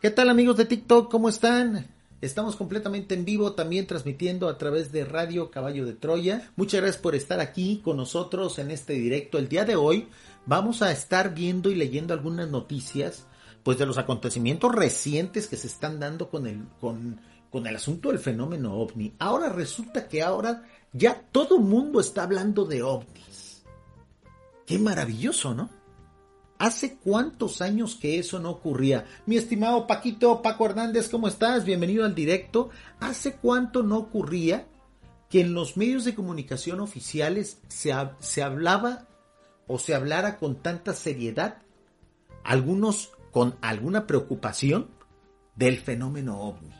¿Qué tal amigos de TikTok? ¿Cómo están? Estamos completamente en vivo, también transmitiendo a través de Radio Caballo de Troya. Muchas gracias por estar aquí con nosotros en este directo. El día de hoy vamos a estar viendo y leyendo algunas noticias, pues de los acontecimientos recientes que se están dando con el, con, con el asunto del fenómeno ovni. Ahora resulta que ahora ya todo mundo está hablando de ovnis. Qué maravilloso, ¿no? ¿Hace cuántos años que eso no ocurría? Mi estimado Paquito, Paco Hernández, ¿cómo estás? Bienvenido al directo. ¿Hace cuánto no ocurría que en los medios de comunicación oficiales se, se hablaba o se hablara con tanta seriedad, algunos con alguna preocupación, del fenómeno ovni?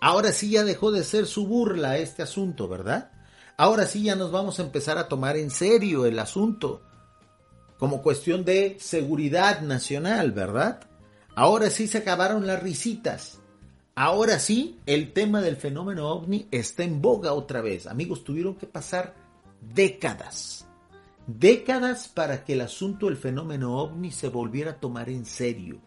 Ahora sí ya dejó de ser su burla este asunto, ¿verdad? Ahora sí ya nos vamos a empezar a tomar en serio el asunto como cuestión de seguridad nacional, ¿verdad? Ahora sí se acabaron las risitas. Ahora sí, el tema del fenómeno ovni está en boga otra vez. Amigos, tuvieron que pasar décadas. Décadas para que el asunto del fenómeno ovni se volviera a tomar en serio.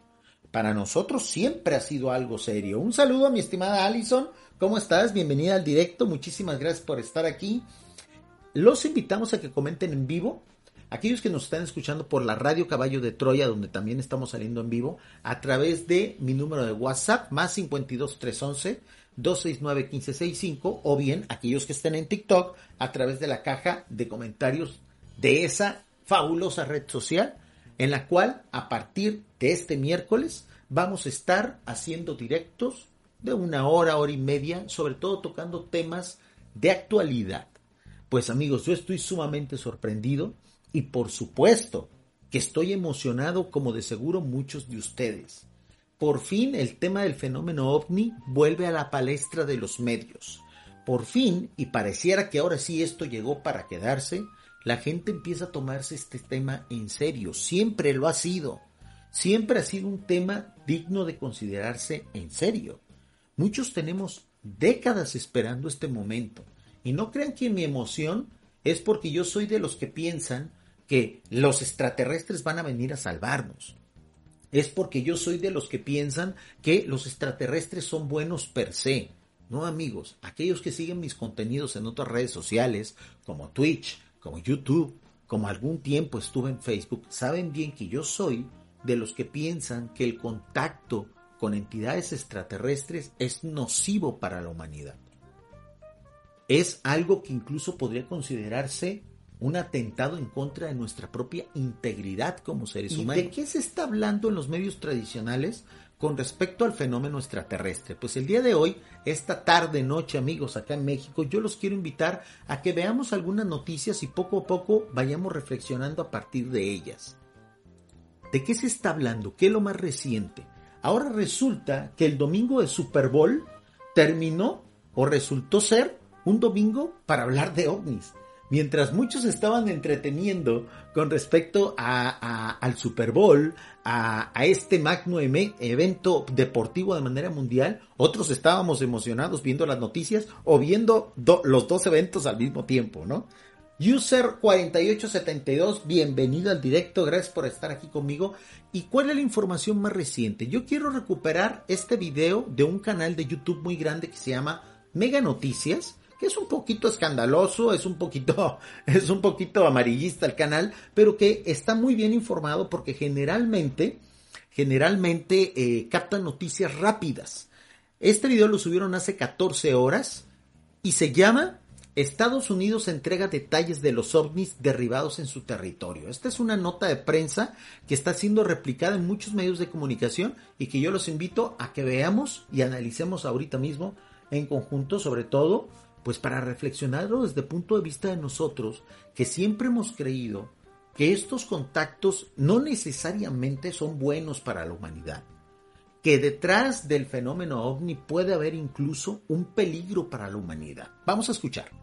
Para nosotros siempre ha sido algo serio. Un saludo a mi estimada Allison. ¿Cómo estás? Bienvenida al directo. Muchísimas gracias por estar aquí. Los invitamos a que comenten en vivo aquellos que nos están escuchando por la radio Caballo de Troya, donde también estamos saliendo en vivo, a través de mi número de WhatsApp, más 52 311 269 1565, o bien aquellos que estén en TikTok, a través de la caja de comentarios de esa fabulosa red social, en la cual a partir de este miércoles vamos a estar haciendo directos de una hora, hora y media, sobre todo tocando temas de actualidad. Pues amigos, yo estoy sumamente sorprendido y por supuesto que estoy emocionado como de seguro muchos de ustedes. Por fin el tema del fenómeno ovni vuelve a la palestra de los medios. Por fin, y pareciera que ahora sí esto llegó para quedarse, la gente empieza a tomarse este tema en serio. Siempre lo ha sido. Siempre ha sido un tema digno de considerarse en serio. Muchos tenemos décadas esperando este momento. Y no crean que mi emoción es porque yo soy de los que piensan que los extraterrestres van a venir a salvarnos. Es porque yo soy de los que piensan que los extraterrestres son buenos per se. No amigos, aquellos que siguen mis contenidos en otras redes sociales, como Twitch, como YouTube, como algún tiempo estuve en Facebook, saben bien que yo soy de los que piensan que el contacto con entidades extraterrestres es nocivo para la humanidad. Es algo que incluso podría considerarse un atentado en contra de nuestra propia integridad como seres humanos. ¿De qué se está hablando en los medios tradicionales con respecto al fenómeno extraterrestre? Pues el día de hoy, esta tarde, noche, amigos, acá en México, yo los quiero invitar a que veamos algunas noticias y poco a poco vayamos reflexionando a partir de ellas. ¿De qué se está hablando? ¿Qué es lo más reciente? Ahora resulta que el domingo de Super Bowl terminó o resultó ser un domingo para hablar de ovnis mientras muchos estaban entreteniendo con respecto a, al Super Bowl, a, este magno evento deportivo de manera mundial, otros estábamos emocionados viendo las noticias o viendo los dos eventos al mismo tiempo, ¿no? User 4872, bienvenido al directo, gracias por estar aquí conmigo. ¿Y cuál es la información más reciente? Yo quiero recuperar este video de un canal de YouTube muy grande que se llama Mega Noticias que es un poquito escandaloso, es un poquito, es un poquito amarillista el canal, pero que está muy bien informado porque generalmente, generalmente eh, capta noticias rápidas. Este video lo subieron hace 14 horas y se llama Estados Unidos entrega detalles de los ovnis derribados en su territorio. Esta es una nota de prensa que está siendo replicada en muchos medios de comunicación y que yo los invito a que veamos y analicemos ahorita mismo en conjunto, sobre todo pues para reflexionarlo desde el punto de vista de nosotros, que siempre hemos creído que estos contactos no necesariamente son buenos para la humanidad, que detrás del fenómeno ovni puede haber incluso un peligro para la humanidad. Vamos a escuchar.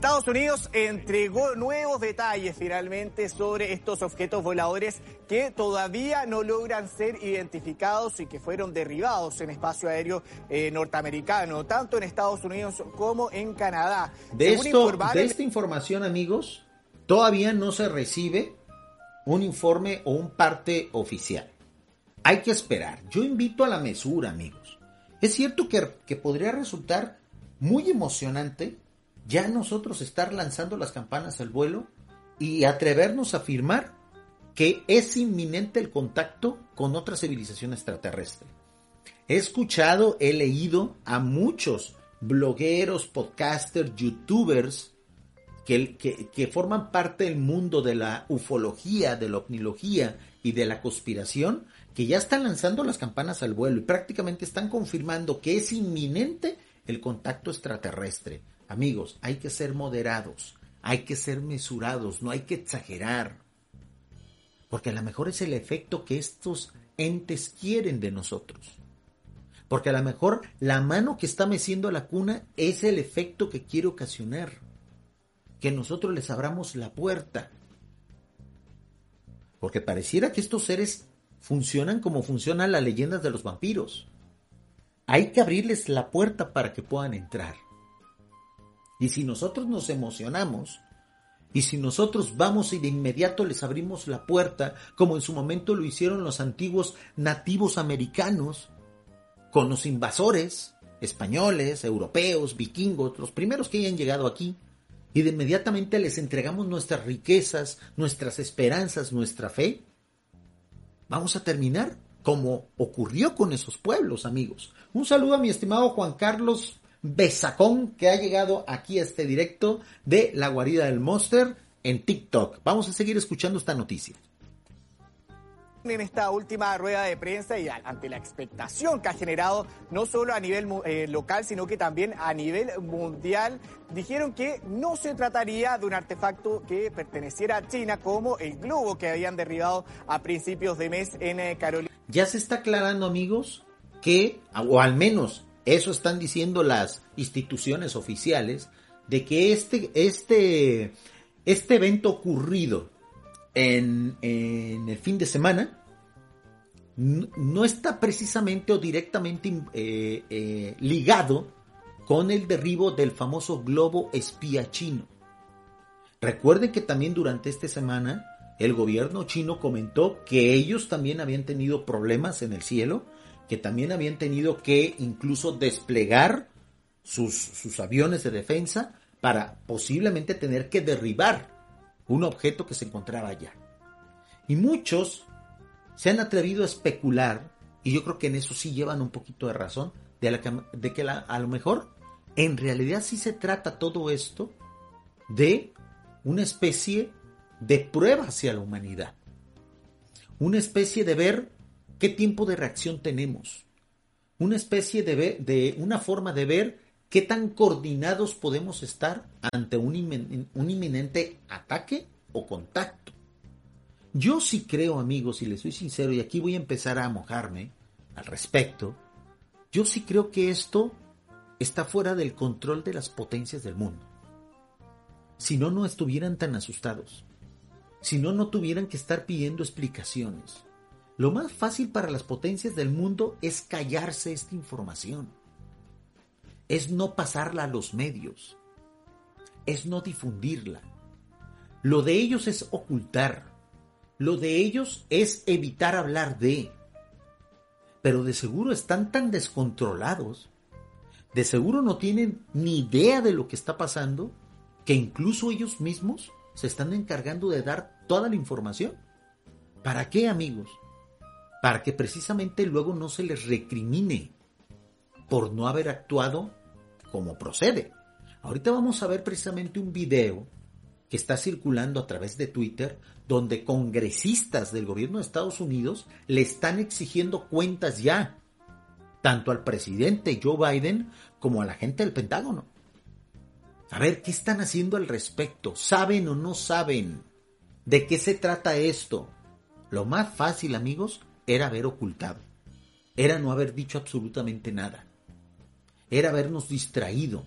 Estados Unidos entregó nuevos detalles finalmente sobre estos objetos voladores que todavía no logran ser identificados y que fueron derribados en espacio aéreo eh, norteamericano, tanto en Estados Unidos como en Canadá. De, esto, de esta información, amigos, todavía no se recibe un informe o un parte oficial. hay que esperar. Yo invito a la mesura, amigos. Es cierto que, que podría resultar muy emocionante ya nosotros estar lanzando las campanas al vuelo y atrevernos a afirmar que es inminente el contacto con otra civilización extraterrestre. He escuchado, he leído a muchos blogueros, podcasters, youtubers que, forman parte del mundo de la ufología, de la ovnilogía y de la conspiración, que ya están lanzando las campanas al vuelo y prácticamente están confirmando que es inminente el contacto extraterrestre. Amigos, hay que ser moderados, hay que ser mesurados, no hay que exagerar. Porque a lo mejor es el efecto que estos entes quieren de nosotros. Porque a lo mejor la mano que está meciendo la cuna es el efecto que quiere ocasionar. Que nosotros les abramos la puerta. Porque pareciera que estos seres funcionan como funcionan las leyendas de los vampiros. Hay que abrirles la puerta para que puedan entrar. Y si nosotros nos emocionamos, y si nosotros vamos y de inmediato les abrimos la puerta, como en su momento lo hicieron los antiguos nativos americanos, con los invasores españoles, europeos, vikingos, los primeros que hayan llegado aquí, y de inmediatamente les entregamos nuestras riquezas, nuestras esperanzas, nuestra fe, vamos a terminar como ocurrió con esos pueblos, amigos. Un saludo a mi estimado Juan Carlos Besacón, que ha llegado aquí a este directo de La Guarida del Monster en TikTok. Vamos a seguir escuchando esta noticia en esta última rueda de prensa y ante la expectación que ha generado no solo a nivel eh, local, sino que también a nivel mundial, dijeron que no se trataría de un artefacto que perteneciera a China como el globo que habían derribado a principios de mes en eh, Carolina. Ya se está aclarando, amigos, que, o al menos eso están diciendo las instituciones oficiales, de que este, este, este evento ocurrido en, el fin de semana no, está precisamente o directamente eh, eh, ligado con el derribo del famoso globo espía chino. Recuerden que también durante esta semana el gobierno chino comentó que ellos también habían tenido problemas en el cielo, que también habían tenido que incluso desplegar sus, aviones de defensa para posiblemente tener que derribar un objeto que se encontraba allá. Y muchos se han atrevido a especular, y yo creo que en eso sí llevan un poquito de razón, de, que a lo mejor en realidad sí se trata todo esto de una especie de prueba hacia la humanidad. Una especie de ver qué tiempo de reacción tenemos. Una especie de, una forma de ver qué tan coordinados podemos estar ante un inminente ataque o contacto. Yo sí creo, amigos, y les soy sincero, y aquí voy a empezar a mojarme al respecto, yo sí creo que esto está fuera del control de las potencias del mundo. Si no, no estuvieran tan asustados. Si no, no tuvieran que estar pidiendo explicaciones. Lo más fácil para las potencias del mundo es callarse esta información. Es no pasarla a los medios. Es no difundirla. Lo de ellos es ocultar. Lo de ellos es evitar hablar de. Pero de seguro están tan descontrolados, de seguro no tienen ni idea de lo que está pasando, que incluso ellos mismos se están encargando de dar toda la información. ¿Para qué, amigos? Para que precisamente luego no se les recrimine por no haber actuado como procede. Ahorita vamos a ver precisamente un video que está circulando a través de Twitter, donde congresistas del gobierno de Estados Unidos le están exigiendo cuentas ya, tanto al presidente Joe Biden como a la gente del Pentágono. A ver, ¿qué están haciendo al respecto? ¿Saben o no saben? ¿De qué se trata esto? Lo más fácil, amigos, era haber ocultado. Era no haber dicho absolutamente nada. Era habernos distraído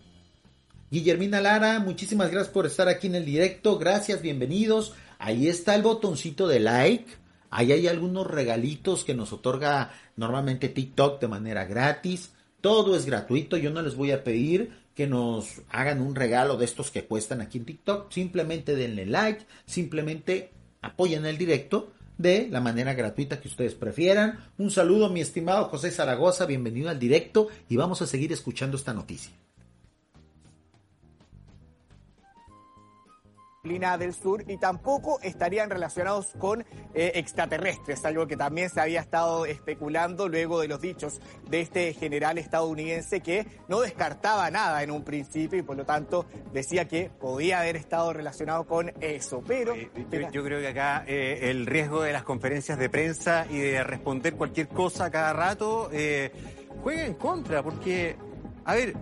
Guillermina Lara, muchísimas gracias por estar aquí en el directo. Gracias, bienvenidos. Ahí está el botoncito de like. Ahí hay algunos regalitos que nos otorga normalmente TikTok de manera gratis. Todo es gratuito. Yo no les voy a pedir que nos hagan un regalo de estos que cuestan aquí en TikTok. Simplemente denle like, simplemente apoyen el directo de la manera gratuita que ustedes prefieran. Un saludo, mi estimado José Zaragoza, bienvenido al directo y vamos a seguir escuchando esta noticia. Del Sur y tampoco estarían relacionados con eh, extraterrestres, algo que también se había estado especulando luego de los dichos de este general estadounidense que no descartaba nada en un principio y por lo tanto decía que podía haber estado relacionado con eso. Pero yo, creo que acá eh, el riesgo de las conferencias de prensa y de responder cualquier cosa cada rato eh, juega en contra, porque, a ver,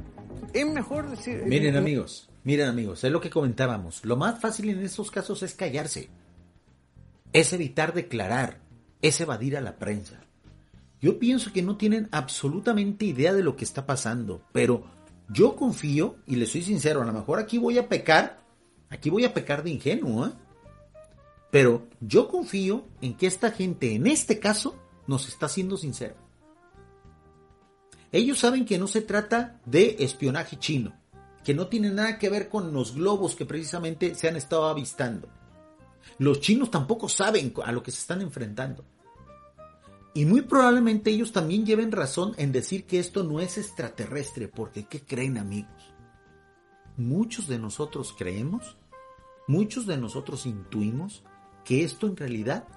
es mejor decir... Miren amigos Miren amigos, es lo que comentábamos. Lo más fácil en estos casos es callarse. Es evitar declarar. Es evadir a la prensa. Yo pienso que no tienen absolutamente idea de lo que está pasando. Pero yo confío, y le soy sincero, a lo mejor aquí voy a pecar. Aquí voy a pecar de ingenuo, ¿eh? Pero yo confío en que esta gente, en este caso, nos está siendo sincera. Ellos saben que no se trata de espionaje chino que no tiene nada que ver con los globos que precisamente se han estado avistando. Los chinos tampoco saben a lo que se están enfrentando. Y muy probablemente ellos también lleven razón en decir que esto no es extraterrestre, porque ¿qué creen amigos? Muchos de nosotros creemos, muchos de nosotros intuimos que esto en realidad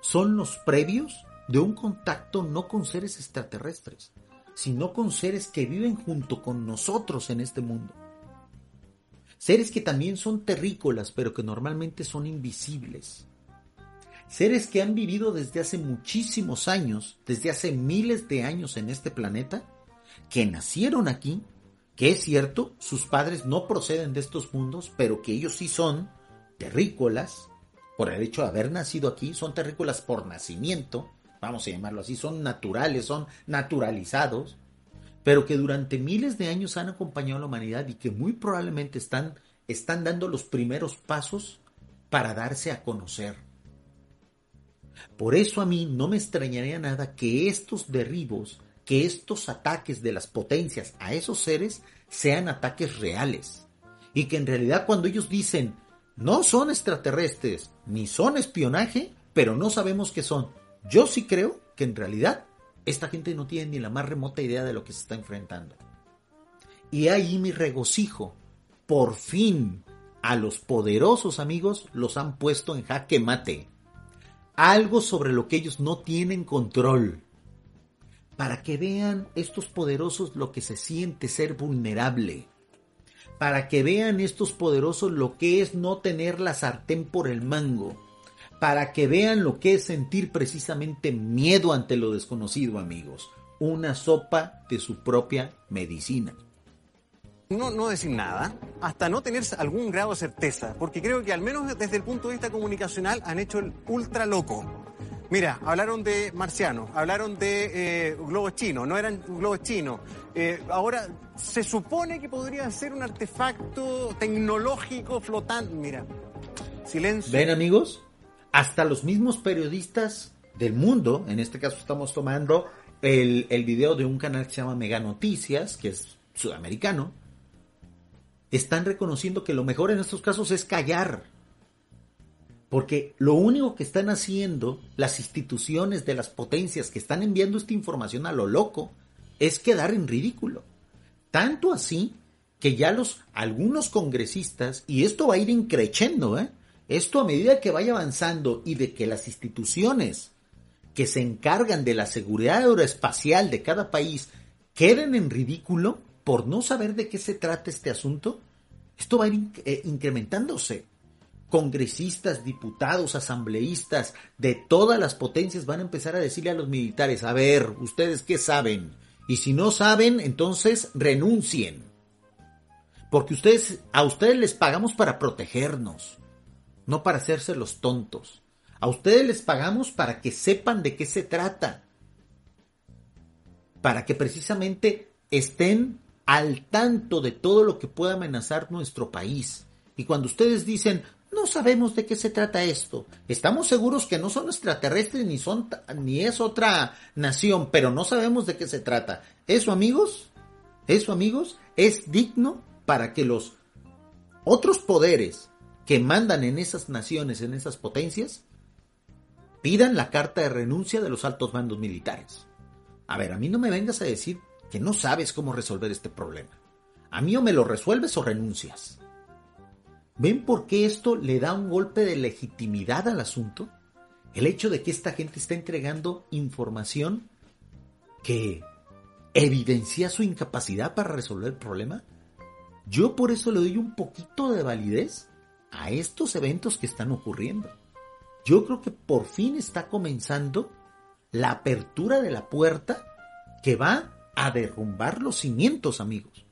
son los previos de un contacto no con seres extraterrestres, sino con seres que viven junto con nosotros en este mundo. Seres que también son terrícolas, pero que normalmente son invisibles. Seres que han vivido desde hace muchísimos años, desde hace miles de años en este planeta, que nacieron aquí, que es cierto, sus padres no proceden de estos mundos, pero que ellos sí son terrícolas, por el hecho de haber nacido aquí, son terrícolas por nacimiento, vamos a llamarlo así, son naturales, son naturalizados, pero que durante miles de años han acompañado a la humanidad y que muy probablemente están, están dando los primeros pasos para darse a conocer. Por eso a mí no me extrañaría nada que estos derribos, que estos ataques de las potencias a esos seres sean ataques reales. Y que en realidad cuando ellos dicen no son extraterrestres ni son espionaje, pero no sabemos qué son, yo sí creo que en realidad esta gente no tiene ni la más remota idea de lo que se está enfrentando. Y ahí mi regocijo. Por fin, a los poderosos amigos los han puesto en jaque mate. Algo sobre lo que ellos no tienen control. Para que vean estos poderosos lo que se siente ser vulnerable. Para que vean estos poderosos lo que es no tener la sartén por el mango para que vean lo que es sentir precisamente miedo ante lo desconocido, amigos. Una sopa de su propia medicina. No, no decir nada, hasta no tener algún grado de certeza, porque creo que al menos desde el punto de vista comunicacional han hecho el ultra loco. Mira, hablaron de marcianos, hablaron de eh, globos chinos, no eran globos chinos. Eh, ahora se supone que podría ser un artefacto tecnológico flotante. Mira, silencio. ¿Ven amigos? Hasta los mismos periodistas del mundo, en este caso estamos tomando el, el video de un canal que se llama Mega Noticias, que es sudamericano, están reconociendo que lo mejor en estos casos es callar. Porque lo único que están haciendo las instituciones de las potencias que están enviando esta información a lo loco es quedar en ridículo. Tanto así que ya los algunos congresistas, y esto va a ir increciendo, ¿eh? Esto a medida que vaya avanzando y de que las instituciones que se encargan de la seguridad aeroespacial de cada país queden en ridículo por no saber de qué se trata este asunto, esto va a ir eh, incrementándose. Congresistas, diputados, asambleístas de todas las potencias van a empezar a decirle a los militares, a ver, ustedes qué saben. Y si no saben, entonces renuncien. Porque ustedes, a ustedes les pagamos para protegernos no para hacerse los tontos. A ustedes les pagamos para que sepan de qué se trata. Para que precisamente estén al tanto de todo lo que pueda amenazar nuestro país. Y cuando ustedes dicen, no sabemos de qué se trata esto, estamos seguros que no son extraterrestres ni son ni es otra nación, pero no sabemos de qué se trata. Eso, amigos, eso, amigos, es digno para que los otros poderes que mandan en esas naciones, en esas potencias, pidan la carta de renuncia de los altos mandos militares. A ver, a mí no me vengas a decir que no sabes cómo resolver este problema. A mí o me lo resuelves o renuncias. ¿Ven por qué esto le da un golpe de legitimidad al asunto? El hecho de que esta gente está entregando información que evidencia su incapacidad para resolver el problema. Yo por eso le doy un poquito de validez a estos eventos que están ocurriendo. Yo creo que por fin está comenzando la apertura de la puerta que va a derrumbar los cimientos, amigos.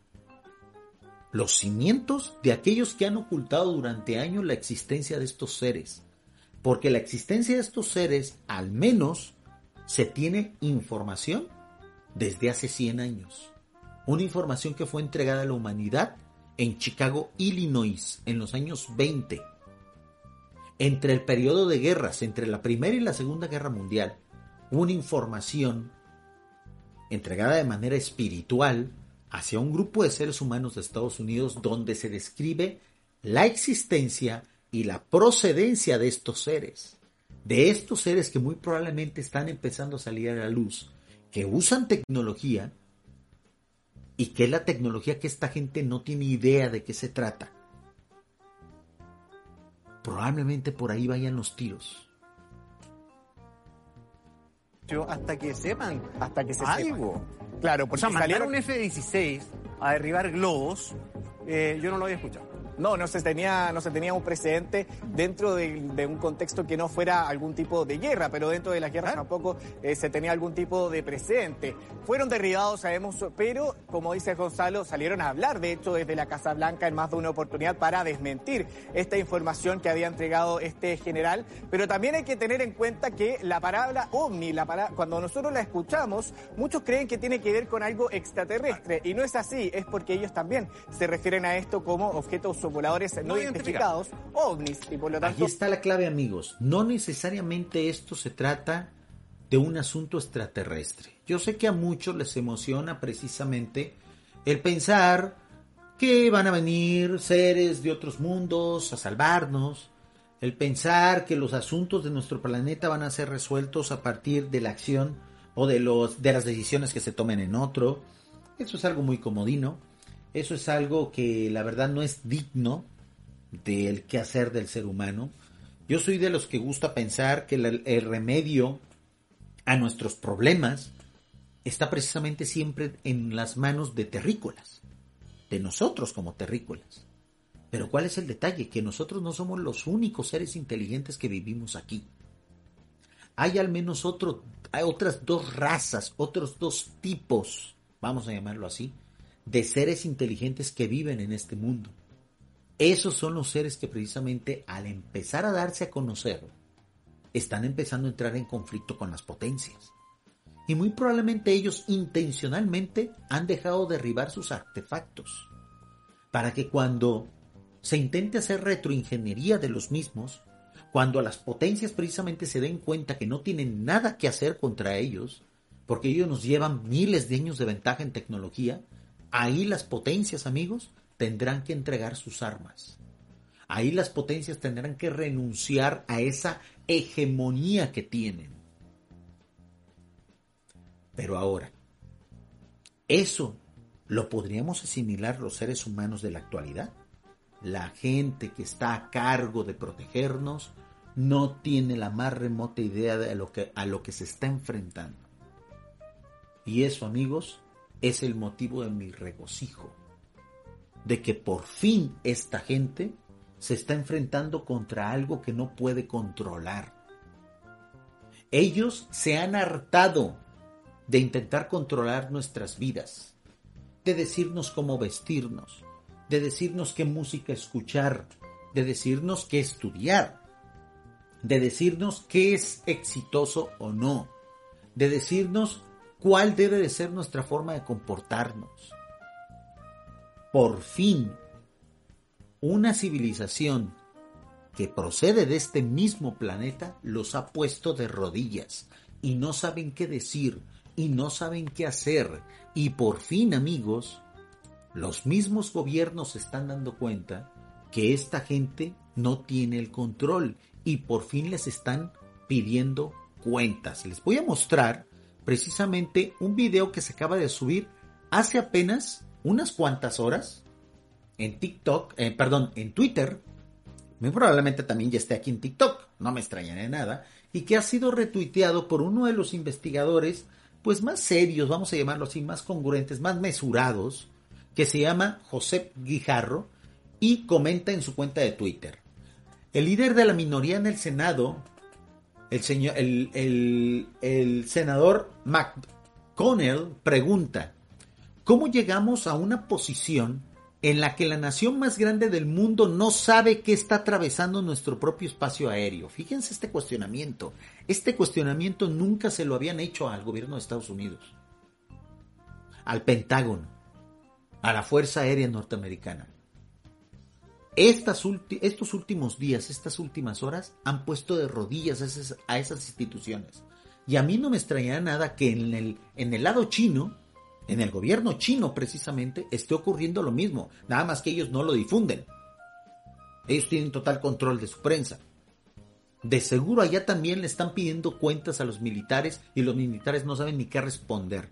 Los cimientos de aquellos que han ocultado durante años la existencia de estos seres. Porque la existencia de estos seres, al menos, se tiene información desde hace 100 años. Una información que fue entregada a la humanidad en Chicago, Illinois, en los años 20. Entre el periodo de guerras, entre la Primera y la Segunda Guerra Mundial, una información entregada de manera espiritual hacia un grupo de seres humanos de Estados Unidos donde se describe la existencia y la procedencia de estos seres, de estos seres que muy probablemente están empezando a salir a la luz, que usan tecnología y que es la tecnología que esta gente no tiene idea de qué se trata. Probablemente por ahí vayan los tiros. Hasta que sepan. Hasta que se algo. Claro, por o sea, mandar un F-16 a derribar globos, eh, yo no lo había escuchado. No, no se tenía, no se tenía un precedente dentro de, un contexto que no fuera algún tipo de guerra, pero dentro de las guerras tampoco eh, se tenía algún tipo de precedente. Fueron derribados, sabemos, pero como dice Gonzalo, salieron a hablar, de hecho, desde la Casa Blanca en más de una oportunidad para desmentir esta información que había entregado este general. Pero también hay que tener en cuenta que la palabra ovni, la cuando nosotros la escuchamos, muchos creen que tiene que ver con algo extraterrestre y no es así, es porque ellos también se refieren a esto como objetos voladores no, identificados, ovnis, y por lo tanto... Aquí está la clave, amigos. No necesariamente esto se trata de un asunto extraterrestre. Yo sé que a muchos les emociona precisamente el pensar que van a venir seres de otros mundos a salvarnos, el pensar que los asuntos de nuestro planeta van a ser resueltos a partir de la acción o de, los, de las decisiones que se tomen en otro. Eso es algo muy comodino. Eso es algo que la verdad no es digno del quehacer del ser humano. Yo soy de los que gusta pensar que el, el remedio a nuestros problemas está precisamente siempre en las manos de terrícolas, de nosotros como terrícolas. Pero ¿cuál es el detalle? Que nosotros no somos los únicos seres inteligentes que vivimos aquí. Hay al menos otro, hay otras dos razas, otros dos tipos, vamos a llamarlo así, de seres inteligentes que viven en este mundo. Esos son los seres que precisamente al empezar a darse a conocer, están empezando a entrar en conflicto con las potencias. Y muy probablemente ellos intencionalmente han dejado derribar sus artefactos, para que cuando se intente hacer retroingeniería de los mismos, cuando las potencias precisamente se den cuenta que no tienen nada que hacer contra ellos, porque ellos nos llevan miles de años de ventaja en tecnología, Ahí las potencias, amigos, tendrán que entregar sus armas. Ahí las potencias tendrán que renunciar a esa hegemonía que tienen. Pero ahora, eso lo podríamos asimilar los seres humanos de la actualidad. La gente que está a cargo de protegernos no tiene la más remota idea de lo que, a lo que se está enfrentando. Y eso, amigos, es el motivo de mi regocijo, de que por fin esta gente se está enfrentando contra algo que no puede controlar. Ellos se han hartado de intentar controlar nuestras vidas, de decirnos cómo vestirnos, de decirnos qué música escuchar, de decirnos qué estudiar, de decirnos qué es exitoso o no, de decirnos cuál debe de ser nuestra forma de comportarnos. Por fin, una civilización que procede de este mismo planeta los ha puesto de rodillas y no saben qué decir y no saben qué hacer. Y por fin, amigos, los mismos gobiernos están dando cuenta que esta gente no tiene el control y por fin les están pidiendo cuentas. Les voy a mostrar precisamente un video que se acaba de subir hace apenas unas cuantas horas en TikTok, eh, perdón, en Twitter. Muy probablemente también ya esté aquí en TikTok, no me extrañaré nada, y que ha sido retuiteado por uno de los investigadores, pues más serios, vamos a llamarlo así, más congruentes, más mesurados, que se llama José Guijarro, y comenta en su cuenta de Twitter. El líder de la minoría en el Senado, el, senador McConnell, pregunta, ¿cómo llegamos a una posición en la que la nación más grande del mundo no sabe qué está atravesando nuestro propio espacio aéreo? Fíjense este cuestionamiento. Este cuestionamiento nunca se lo habían hecho al gobierno de Estados Unidos, al Pentágono, a la Fuerza Aérea Norteamericana estos últimos días, estas últimas horas, han puesto de rodillas a esas, instituciones. Y a mí no me extrañará nada que en el, en el lado chino, en el gobierno chino precisamente, esté ocurriendo lo mismo. Nada más que ellos no lo difunden. Ellos tienen total control de su prensa. De seguro allá también le están pidiendo cuentas a los militares y los militares no saben ni qué responder.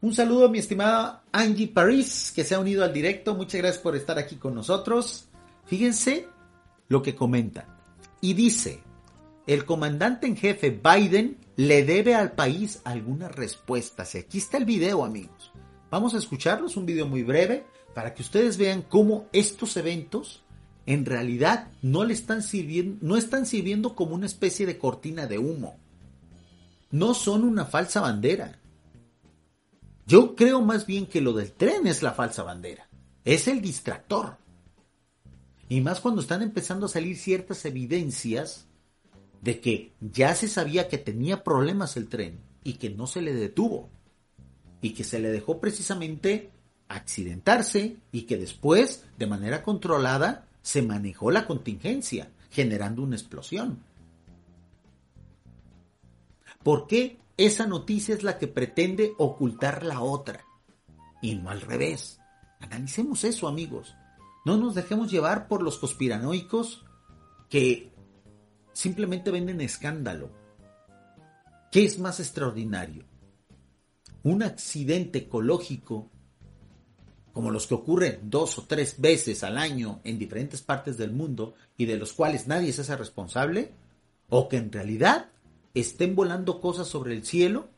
Un saludo a mi estimada Angie Paris, que se ha unido al directo. Muchas gracias por estar aquí con nosotros. Fíjense lo que comenta. Y dice, el comandante en jefe Biden le debe al país algunas respuestas. Y aquí está el video, amigos. Vamos a escucharlos, un video muy breve, para que ustedes vean cómo estos eventos en realidad no le están sirviendo, no están sirviendo como una especie de cortina de humo. No son una falsa bandera. Yo creo más bien que lo del tren es la falsa bandera. Es el distractor. Y más cuando están empezando a salir ciertas evidencias de que ya se sabía que tenía problemas el tren y que no se le detuvo. Y que se le dejó precisamente accidentarse y que después, de manera controlada, se manejó la contingencia, generando una explosión. ¿Por qué esa noticia es la que pretende ocultar la otra? Y no al revés. Analicemos eso, amigos. No nos dejemos llevar por los conspiranoicos que simplemente venden escándalo. ¿Qué es más extraordinario? Un accidente ecológico como los que ocurren dos o tres veces al año en diferentes partes del mundo y de los cuales nadie se hace responsable, o que en realidad estén volando cosas sobre el cielo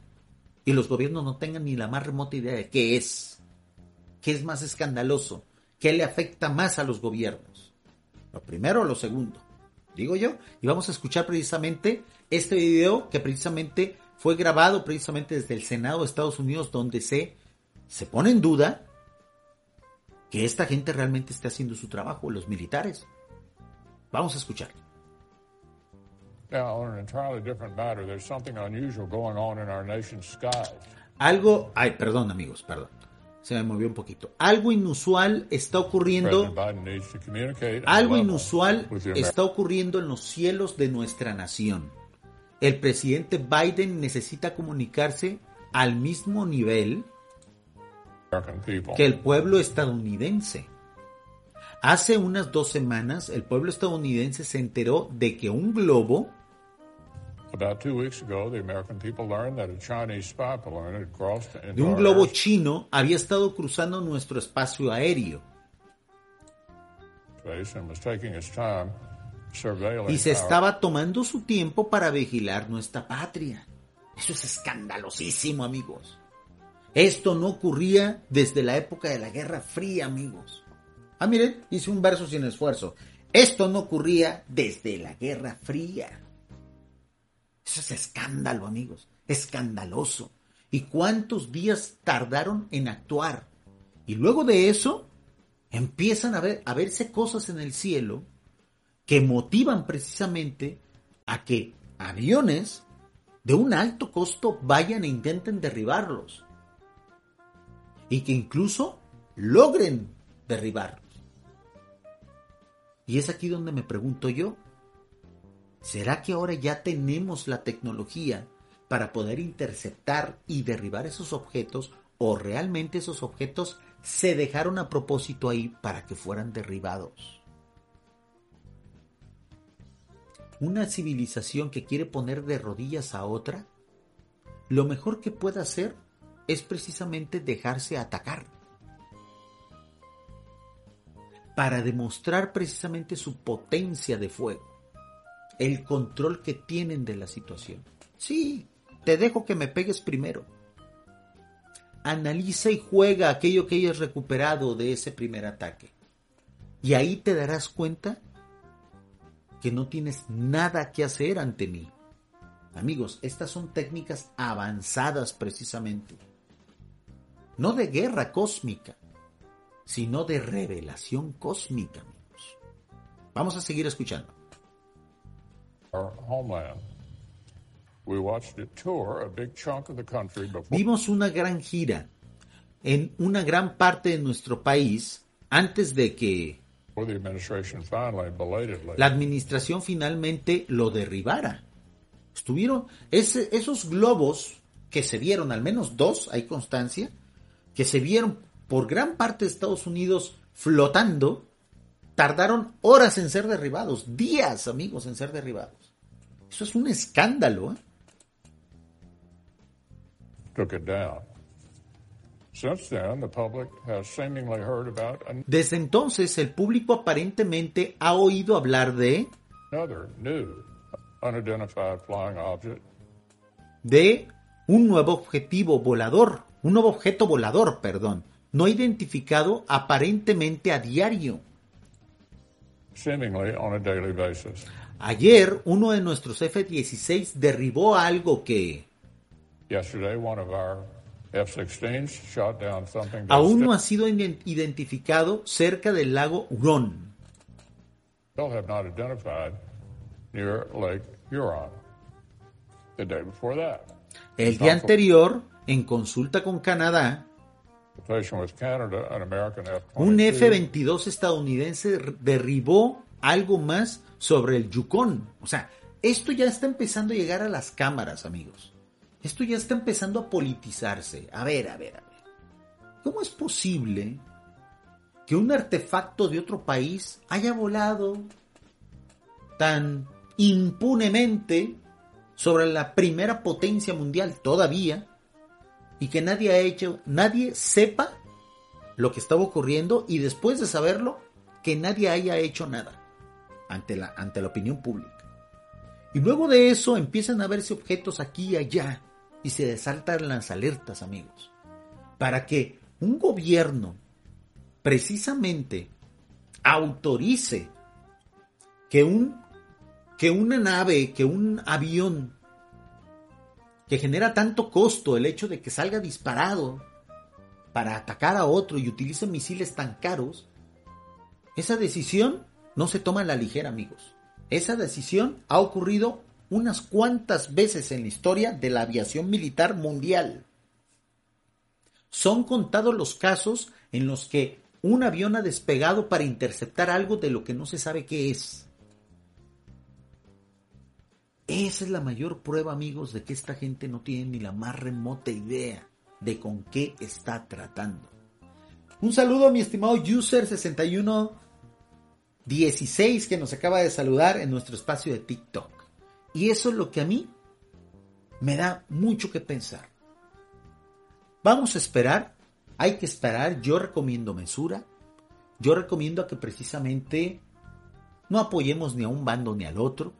y los gobiernos no tengan ni la más remota idea de qué es. ¿Qué es más escandaloso? ¿Qué le afecta más a los gobiernos? ¿Lo primero o lo segundo? Digo yo. Y vamos a escuchar precisamente este video que precisamente fue grabado precisamente desde el Senado de Estados Unidos donde se, se pone en duda que esta gente realmente esté haciendo su trabajo, los militares. Vamos a escuchar. Algo, ay, perdón amigos, perdón se me movió un poquito. Algo inusual está ocurriendo. Algo inusual está ocurriendo en los cielos de nuestra nación. El presidente Biden necesita comunicarse al mismo nivel que el pueblo estadounidense. Hace unas dos semanas el pueblo estadounidense se enteró de que un globo de un globo chino había estado cruzando nuestro espacio aéreo. Y se estaba tomando su tiempo para vigilar nuestra patria. Eso es escandalosísimo, amigos. Esto no ocurría desde la época de la Guerra Fría, amigos. Ah, miren, hice un verso sin esfuerzo. Esto no ocurría desde la Guerra Fría. Eso es escándalo, amigos. Escandaloso. ¿Y cuántos días tardaron en actuar? Y luego de eso, empiezan a, ver, a verse cosas en el cielo que motivan precisamente a que aviones de un alto costo vayan e intenten derribarlos. Y que incluso logren derribarlos. Y es aquí donde me pregunto yo, ¿Será que ahora ya tenemos la tecnología para poder interceptar y derribar esos objetos o realmente esos objetos se dejaron a propósito ahí para que fueran derribados? una civilización que quiere poner de rodillas a otra, lo mejor que puede hacer es precisamente dejarse atacar. Para demostrar precisamente su potencia de fuego, el control que tienen de la situación. Sí, te dejo que me pegues primero. Analiza y juega aquello que hayas recuperado de ese primer ataque. Y ahí te darás cuenta que no tienes nada que hacer ante mí. Amigos, estas son técnicas avanzadas precisamente. No de guerra cósmica, sino de revelación cósmica, amigos. Vamos a seguir escuchando. Vimos una gran gira en una gran parte de nuestro país antes de que la administración finalmente lo derribara. Estuvieron esos globos que se vieron, al menos dos, hay constancia, que se vieron por gran parte de Estados Unidos flotando, tardaron horas en ser derribados, días, amigos, en ser derribados. Eso es un escándalo. ¿eh? Desde entonces el público aparentemente ha oído hablar de de un nuevo objetivo volador, un nuevo objeto volador, perdón, no identificado aparentemente a diario. Ayer uno de nuestros F-16 derribó algo que Aún no ha sido identificado cerca del lago Huron. El día anterior, en consulta con Canadá, un F-22 estadounidense derribó algo más sobre el Yukon. O sea, esto ya está empezando a llegar a las cámaras, amigos. Esto ya está empezando a politizarse. A ver, a ver, a ver. ¿Cómo es posible que un artefacto de otro país haya volado tan impunemente sobre la primera potencia mundial todavía y que nadie ha hecho, nadie sepa lo que estaba ocurriendo y después de saberlo, que nadie haya hecho nada ante la, ante la opinión pública. Y luego de eso empiezan a verse objetos aquí y allá y se desaltan las alertas, amigos, para que un gobierno precisamente autorice que un que una nave, que un avión que genera tanto costo el hecho de que salga disparado para atacar a otro y utilice misiles tan caros, esa decisión no se toma la ligera, amigos. Esa decisión ha ocurrido unas cuantas veces en la historia de la aviación militar mundial. Son contados los casos en los que un avión ha despegado para interceptar algo de lo que no se sabe qué es. Esa es la mayor prueba, amigos, de que esta gente no tiene ni la más remota idea de con qué está tratando. Un saludo a mi estimado user 6116 que nos acaba de saludar en nuestro espacio de TikTok. Y eso es lo que a mí me da mucho que pensar. Vamos a esperar, hay que esperar, yo recomiendo mesura, yo recomiendo a que precisamente no apoyemos ni a un bando ni al otro,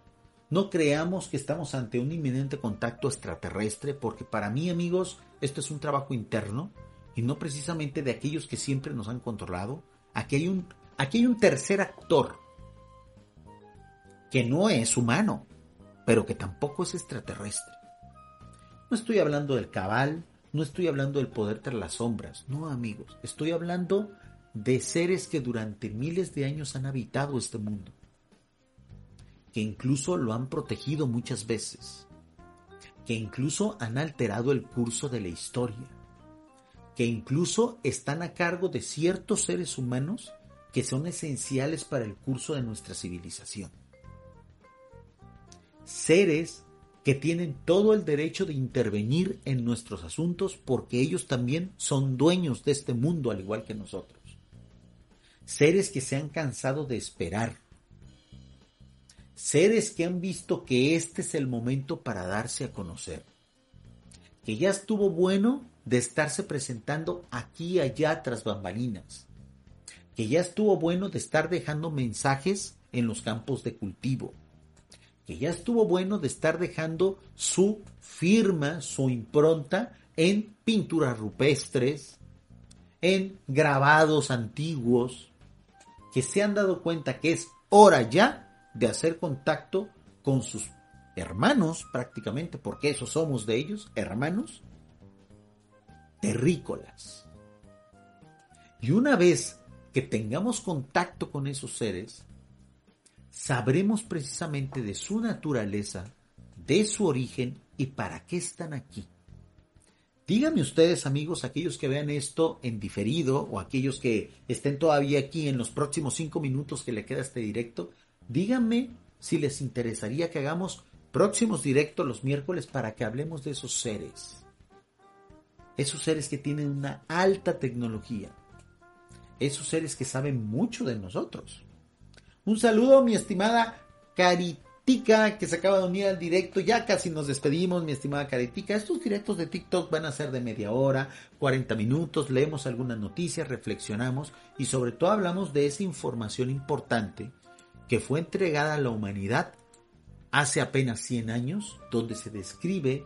no creamos que estamos ante un inminente contacto extraterrestre, porque para mí amigos, esto es un trabajo interno y no precisamente de aquellos que siempre nos han controlado. Aquí hay un, aquí hay un tercer actor que no es humano, pero que tampoco es extraterrestre. No estoy hablando del cabal, no estoy hablando del poder tras las sombras, no amigos, estoy hablando de seres que durante miles de años han habitado este mundo, que incluso lo han protegido muchas veces, que incluso han alterado el curso de la historia, que incluso están a cargo de ciertos seres humanos que son esenciales para el curso de nuestra civilización seres que tienen todo el derecho de intervenir en nuestros asuntos porque ellos también son dueños de este mundo al igual que nosotros. Seres que se han cansado de esperar. seres que han visto que este es el momento para darse a conocer, que ya estuvo bueno de estarse presentando aquí y allá tras bambalinas, que ya estuvo bueno de estar dejando mensajes en los campos de cultivo, que ya estuvo bueno de estar dejando su firma, su impronta en pinturas rupestres, en grabados antiguos, que se han dado cuenta que es hora ya de hacer contacto con sus hermanos prácticamente, porque esos somos de ellos, hermanos, terrícolas. Y una vez que tengamos contacto con esos seres, sabremos precisamente de su naturaleza, de su origen y para qué están aquí. Díganme ustedes, amigos, aquellos que vean esto en diferido o aquellos que estén todavía aquí en los próximos cinco minutos que le queda este directo, díganme si les interesaría que hagamos próximos directos los miércoles para que hablemos de esos seres. Esos seres que tienen una alta tecnología. Esos seres que saben mucho de nosotros. Un saludo, mi estimada Carita Tica, que se acaba de unir al directo. Ya casi nos despedimos, mi estimada Caretica. Estos directos de TikTok van a ser de media hora, 40 minutos. Leemos algunas noticias, reflexionamos y sobre todo hablamos de esa información importante que fue entregada a la humanidad hace apenas 100 años, donde se describe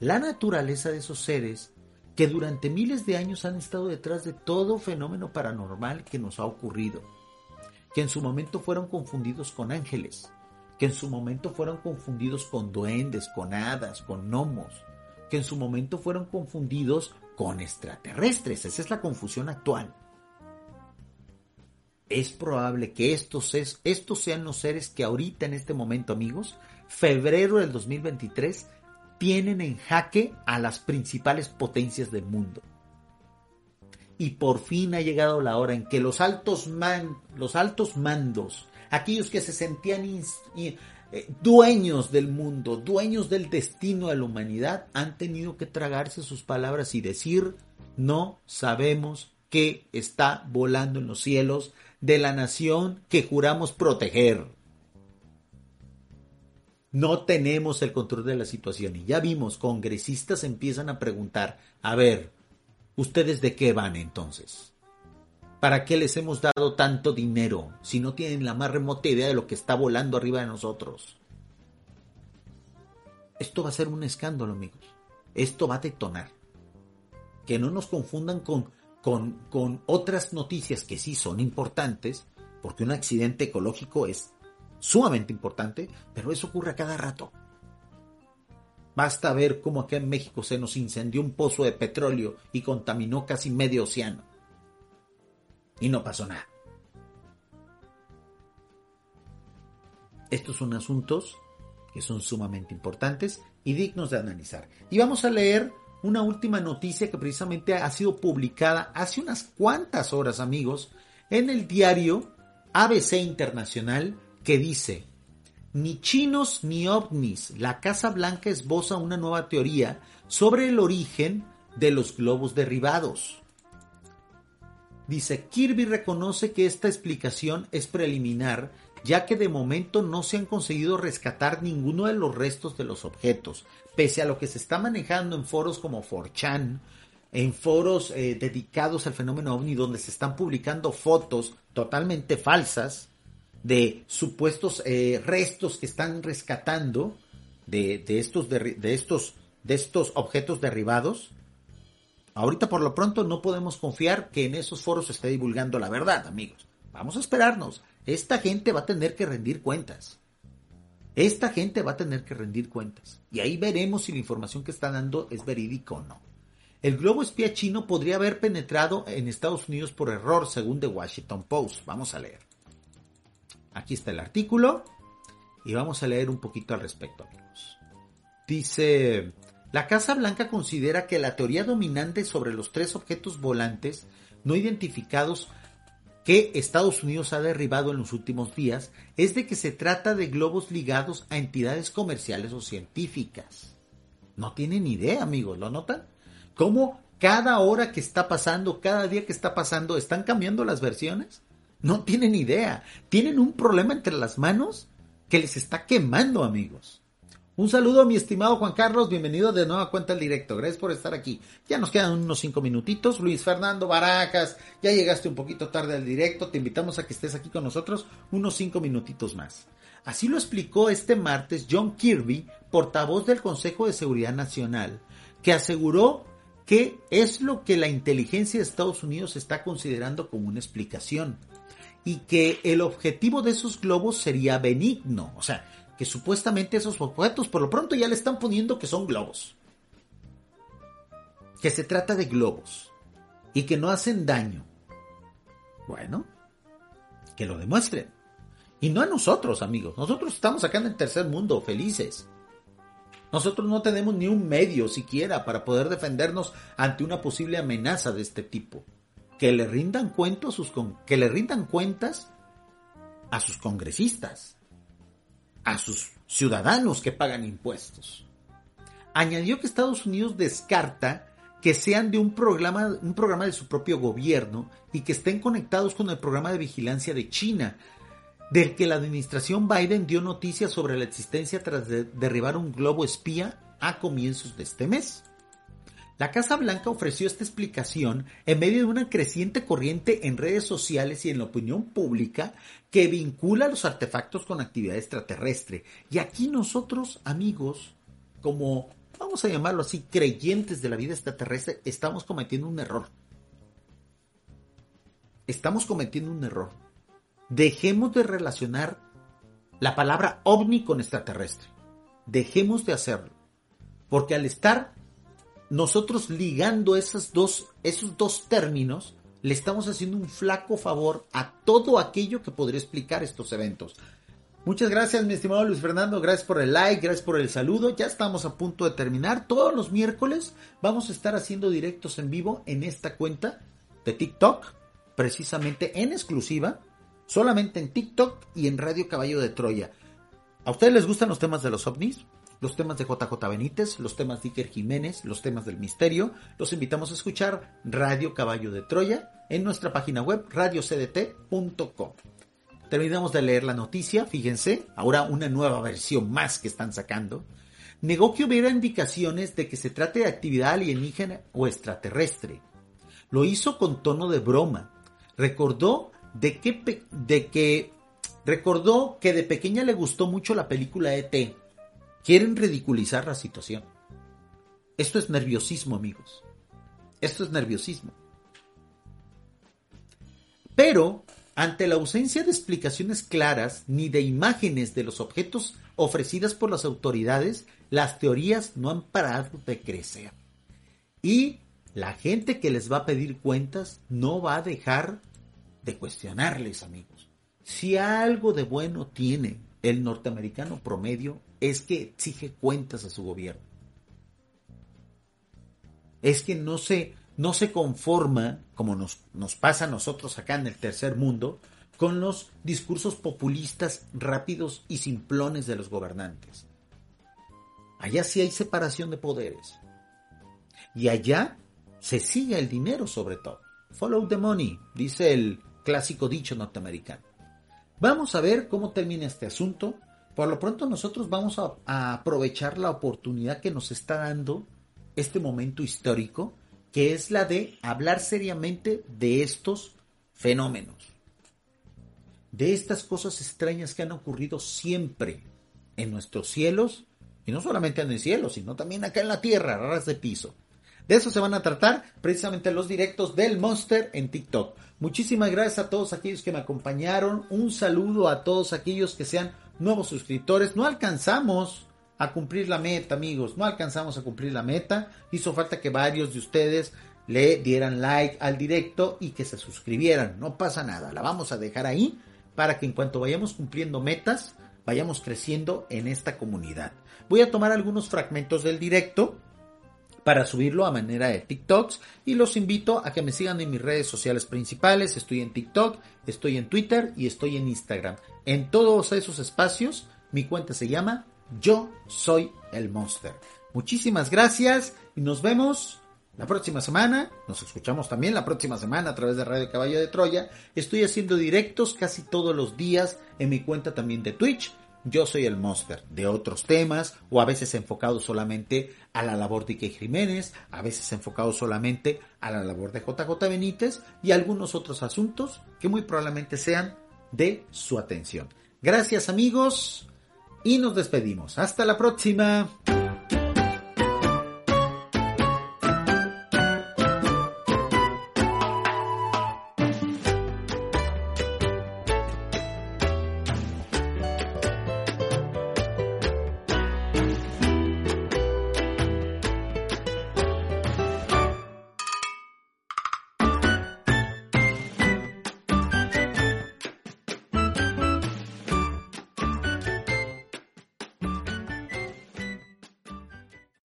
la naturaleza de esos seres que durante miles de años han estado detrás de todo fenómeno paranormal que nos ha ocurrido, que en su momento fueron confundidos con ángeles, que en su momento fueron confundidos con duendes, con hadas, con gnomos, que en su momento fueron confundidos con extraterrestres. Esa es la confusión actual. Es probable que estos, estos sean los seres que ahorita en este momento, amigos, febrero del 2023, tienen en jaque a las principales potencias del mundo. Y por fin ha llegado la hora en que los altos, mandos aquellos que se sentían eh, dueños del mundo, dueños del destino de la humanidad, han tenido que tragarse sus palabras y decir, no sabemos qué está volando en los cielos de la nación que juramos proteger. No tenemos el control de la situación y ya vimos, congresistas empiezan a preguntar, a ver, ¿ustedes de qué van entonces? ¿Para qué les hemos dado tanto dinero si no tienen la más remota idea de lo que está volando arriba de nosotros? Esto va a ser un escándalo, amigos. Esto va a detonar. Que no nos confundan con, con, con otras noticias que sí son importantes, porque un accidente ecológico es sumamente importante, pero eso ocurre a cada rato. Basta ver cómo acá en México se nos incendió un pozo de petróleo y contaminó casi medio océano y no pasó nada. Estos son asuntos que son sumamente importantes y dignos de analizar. Y vamos a leer una última noticia que precisamente ha sido publicada hace unas cuantas horas, amigos, en el diario ABC Internacional que dice, ni chinos ni ovnis, la Casa Blanca esboza una nueva teoría sobre el origen de los globos derribados. Dice, Kirby reconoce que esta explicación es preliminar, ya que de momento no se han conseguido rescatar ninguno de los restos de los objetos, pese a lo que se está manejando en foros como 4chan, en foros eh, dedicados al fenómeno ovni, donde se están publicando fotos totalmente falsas de supuestos eh, restos que están rescatando de, estos, de, estos, de estos objetos derribados Ahorita por lo pronto no podemos confiar que en esos foros se esté divulgando la verdad, amigos. Vamos a esperarnos. Esta gente va a tener que rendir cuentas. Esta gente va a tener que rendir cuentas. Y ahí veremos si la información que está dando es verídica o no. El globo espía chino podría haber penetrado en Estados Unidos por error, según The Washington Post. Vamos a leer. Aquí está el artículo y vamos a leer un poquito al respecto, amigos. Dice, la Casa Blanca considera que la teoría dominante sobre los tres objetos volantes no identificados que Estados Unidos ha derribado en los últimos días es de que se trata de globos ligados a entidades comerciales o científicas. No tienen idea, amigos, ¿lo notan? ¿Cómo cada hora que está pasando, cada día que está pasando, están cambiando las versiones? No tienen idea. Tienen un problema entre las manos que les está quemando, amigos. Un saludo a mi estimado Juan Carlos, bienvenido de nueva cuenta al directo, gracias por estar aquí. Ya nos quedan unos cinco minutitos. Luis Fernando Baracas, ya llegaste un poquito tarde al directo, te invitamos a que estés aquí con nosotros unos cinco minutitos más. Así lo explicó este martes John Kirby, portavoz del Consejo de Seguridad Nacional, que aseguró que es lo que la inteligencia de Estados Unidos está considerando como una explicación y que el objetivo de esos globos sería benigno, o sea, que supuestamente esos objetos por lo pronto ya le están poniendo que son globos. Que se trata de globos y que no hacen daño. Bueno, que lo demuestren. Y no a nosotros, amigos. Nosotros estamos acá en el tercer mundo, felices. Nosotros no tenemos ni un medio siquiera para poder defendernos ante una posible amenaza de este tipo. Que le rindan cuentas a sus congresistas a sus ciudadanos que pagan impuestos. Añadió que Estados Unidos descarta que sean de un programa, un programa de su propio gobierno y que estén conectados con el programa de vigilancia de China, del que la administración Biden dio noticias sobre la existencia tras derribar un globo espía a comienzos de este mes. La Casa Blanca ofreció esta explicación en medio de una creciente corriente en redes sociales y en la opinión pública que vincula los artefactos con actividad extraterrestre. Y aquí nosotros, amigos, como vamos a llamarlo así, creyentes de la vida extraterrestre, estamos cometiendo un error. Estamos cometiendo un error. Dejemos de relacionar la palabra ovni con extraterrestre. Dejemos de hacerlo. Porque al estar nosotros ligando esos dos, esos dos términos, le estamos haciendo un flaco favor a todo aquello que podría explicar estos eventos. Muchas gracias, mi estimado Luis Fernando. Gracias por el like, gracias por el saludo. Ya estamos a punto de terminar. Todos los miércoles vamos a estar haciendo directos en vivo en esta cuenta de TikTok, precisamente en exclusiva, solamente en TikTok y en Radio Caballo de Troya. ¿A ustedes les gustan los temas de los ovnis? Los temas de JJ Benítez, los temas de Iker Jiménez, los temas del misterio, los invitamos a escuchar Radio Caballo de Troya en nuestra página web radiocdt.com. Terminamos de leer la noticia, fíjense, ahora una nueva versión más que están sacando. Negó que hubiera indicaciones de que se trate de actividad alienígena o extraterrestre. Lo hizo con tono de broma. Recordó de que, de que recordó que de pequeña le gustó mucho la película ET Quieren ridiculizar la situación. Esto es nerviosismo, amigos. Esto es nerviosismo. Pero, ante la ausencia de explicaciones claras ni de imágenes de los objetos ofrecidas por las autoridades, las teorías no han parado de crecer. Y la gente que les va a pedir cuentas no va a dejar de cuestionarles, amigos. Si algo de bueno tiene el norteamericano promedio es que exige cuentas a su gobierno. Es que no se, no se conforma, como nos, nos pasa a nosotros acá en el tercer mundo, con los discursos populistas rápidos y simplones de los gobernantes. Allá sí hay separación de poderes. Y allá se sigue el dinero sobre todo. Follow the money, dice el clásico dicho norteamericano. Vamos a ver cómo termina este asunto. Por lo pronto nosotros vamos a, aprovechar la oportunidad que nos está dando este momento histórico, que es la de hablar seriamente de estos fenómenos, de estas cosas extrañas que han ocurrido siempre en nuestros cielos, y no solamente en el cielo, sino también acá en la tierra, raras de piso. De eso se van a tratar precisamente los directos del Monster en TikTok. Muchísimas gracias a todos aquellos que me acompañaron. Un saludo a todos aquellos que sean nuevos suscriptores. No alcanzamos a cumplir la meta, amigos. No alcanzamos a cumplir la meta. Hizo falta que varios de ustedes le dieran like al directo y que se suscribieran. No pasa nada. La vamos a dejar ahí para que en cuanto vayamos cumpliendo metas, vayamos creciendo en esta comunidad. Voy a tomar algunos fragmentos del directo para subirlo a manera de TikToks y los invito a que me sigan en mis redes sociales principales. Estoy en TikTok, estoy en Twitter y estoy en Instagram. En todos esos espacios mi cuenta se llama Yo Soy el Monster. Muchísimas gracias y nos vemos la próxima semana. Nos escuchamos también la próxima semana a través de Radio Caballo de Troya. Estoy haciendo directos casi todos los días en mi cuenta también de Twitch Yo soy el Monster, de otros temas, o a veces enfocado solamente a la labor de Ike Jiménez, a veces enfocado solamente a la labor de JJ Benítez y algunos otros asuntos que muy probablemente sean de su atención. Gracias amigos y nos despedimos. Hasta la próxima.